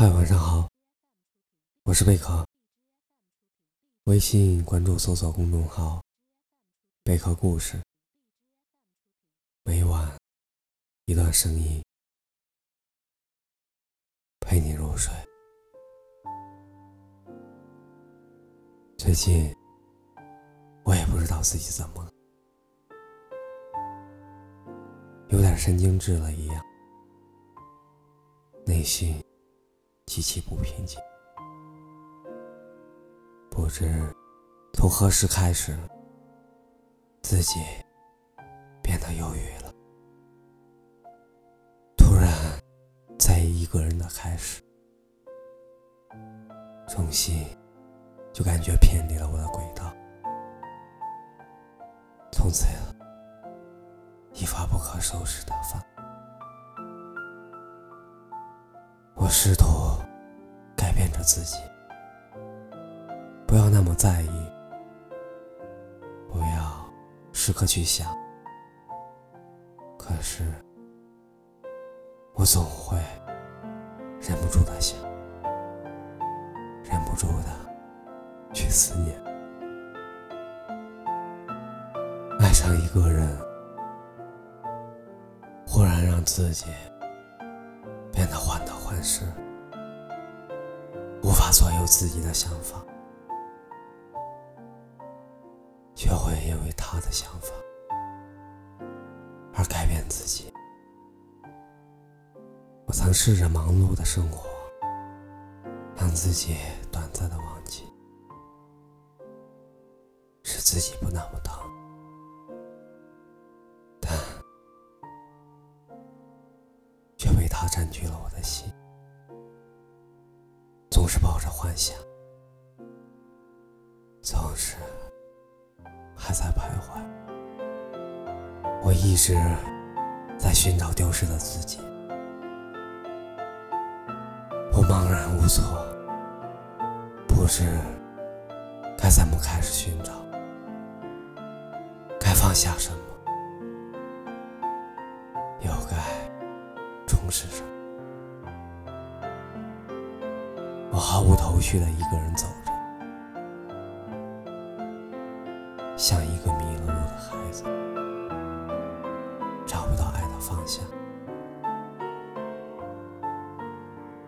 嗨，晚上好，我是贝壳。微信关注搜索公众号“贝壳故事”，每晚一段声音陪你入睡。最近我也不知道自己怎么了，有点神经质了一样，内心。极其不平静，不知从何时开始，自己变得忧郁了。突然，在意一个人的开始，重新就感觉偏离了我的轨道，从此一发不可收拾的发。我试图变着自己，不要那么在意，不要时刻去想。可是，我总会忍不住的想，忍不住的去思念。爱上一个人，忽然让自己。变得患得患失，法左右自己的想法，却会因为他的想法而改变自己。我曾试着忙碌的生活，让自己短暂的忘记，使自己不那么疼。他占据了我的心，幻想，总是还在徘徊。我一直在寻找丢失的自己，我茫然无措，不知该怎么开始寻找，该放下什么。又该重拾什么？毫无头绪的一个人走着，像一个迷了路的孩子，找不到爱的方向。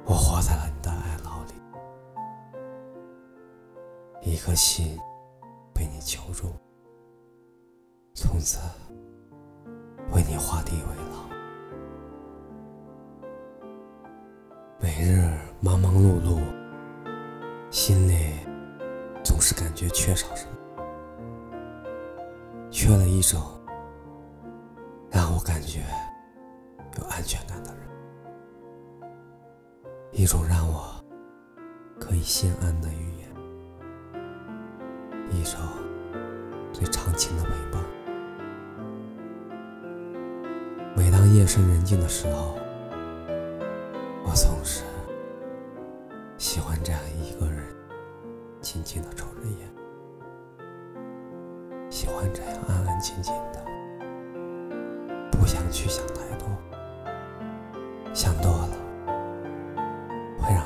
我活在了你的爱牢里，一颗心被你囚住，从此为你画地为牢。每日忙忙碌碌，心里总是感觉缺少什么，缺了一种让我感觉有安全感的人，一种让我可以心安的语言，一种最长情的陪伴。每当夜深人静的时候。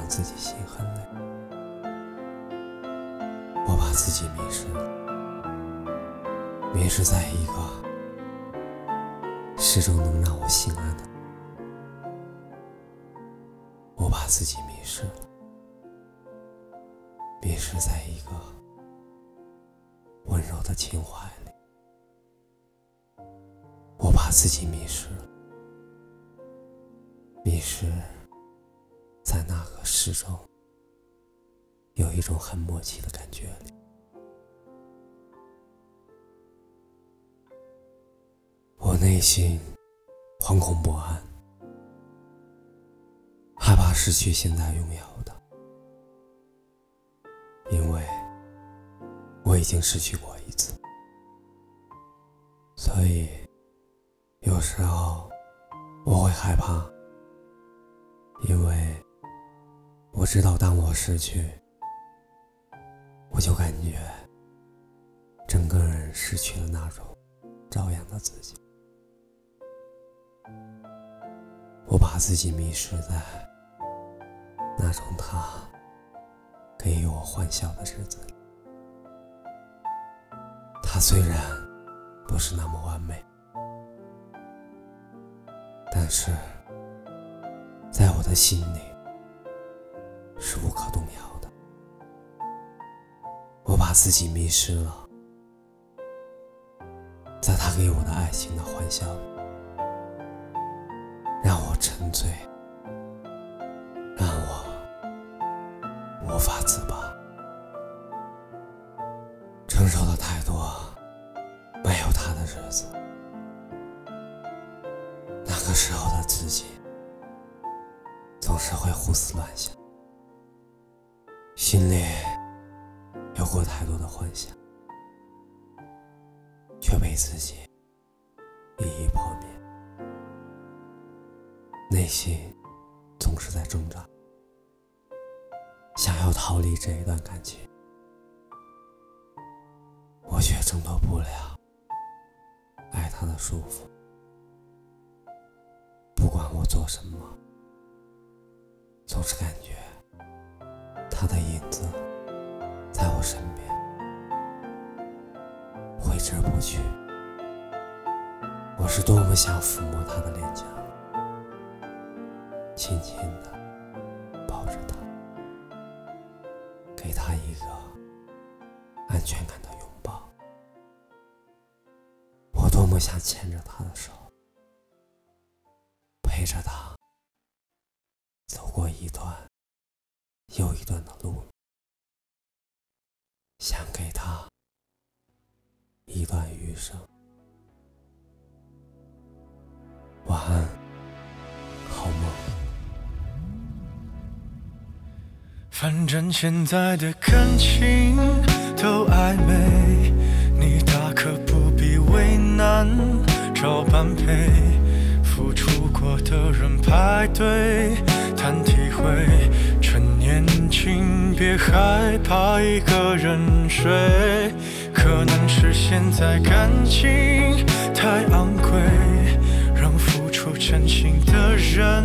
让自己心很累。我把自己迷失了，迷失在一个始终能让我心安的。我把自己迷失了，迷失在一个温柔的情怀里。我把自己迷失了，迷失在那个始终有一种很默契的感觉里。我内心惶恐不安。害怕失去现在拥有的，因为我已经失去过一次，所以有时候我会害怕，因为我知道当我失去，我就感觉整个人失去了那种朝阳的自己，我把自己迷失在。那种他给予我欢笑的日子里，他虽然不是那么完美，但是在我的心里是无可动摇的。我把自己迷失了，在他给我的爱情的欢笑里，让我沉醉。让我无法自拔，承受了太多没有他的日子。那个时候的自己，总是会胡思乱想，心里有过太多的幻想，却被自己一一破灭，内心总是在挣扎。想要逃离这一段感情，我却挣脱不了爱他的束缚。不管我做什么，总是感觉他的影子在我身边，挥之不去。我是多么想抚摸他的脸颊，轻轻的抱着他。给他一个安全感的拥抱，我多么想牵着他的手，陪着他走过一段又一段的路，想给他一段余生。晚安。好梦反正现在的感情都暧昧，你大可不必为难找般配。付出过的人排队谈体会，请别害怕一个人睡。可能是现在感情太昂贵，让付出真心的人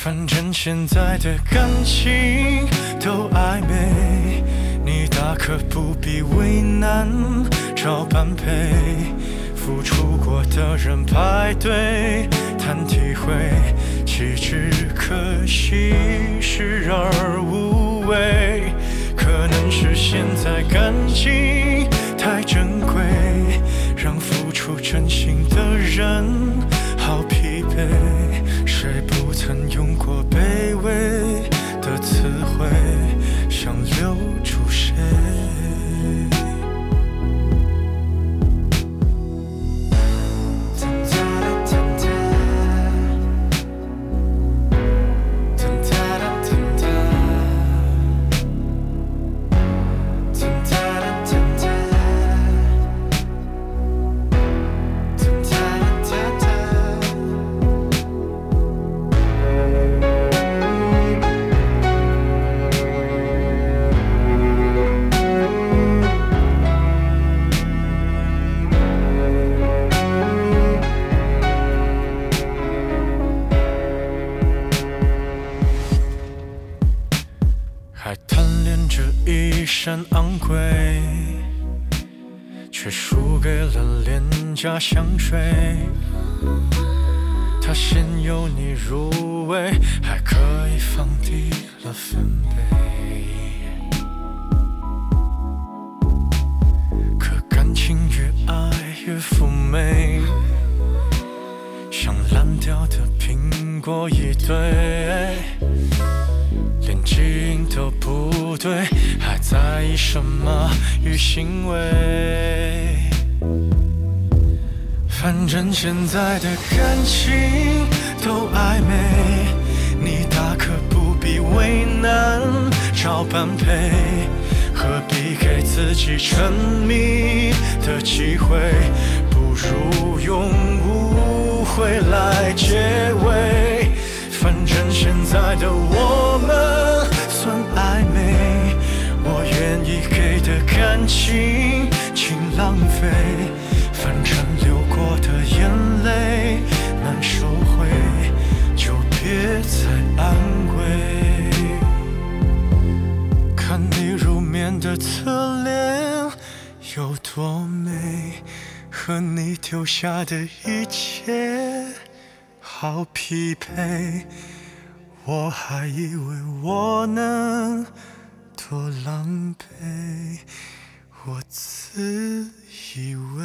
反正现在的感情都暧昧，你大可不必为难找般配，付出过的人排队。谈体会，岂止可惜，视而无廉价香水。它先由你入味，还可以放低了分贝。可感情越爱越妩媚，像烂掉的苹果一堆，连基因都不对，还在意什么与行为？反正现在的感情都暧昧，你大可不必为难找般配，何必给自己沉迷的机会？不如用误会来结尾。反正现在的我们算暧昧，我愿意给的感情，请浪费。反正收回，就别再安慰。看你入眠的侧脸有多美，和你丢下的一切好匹配。我还以为我能多狼狈，我自以为。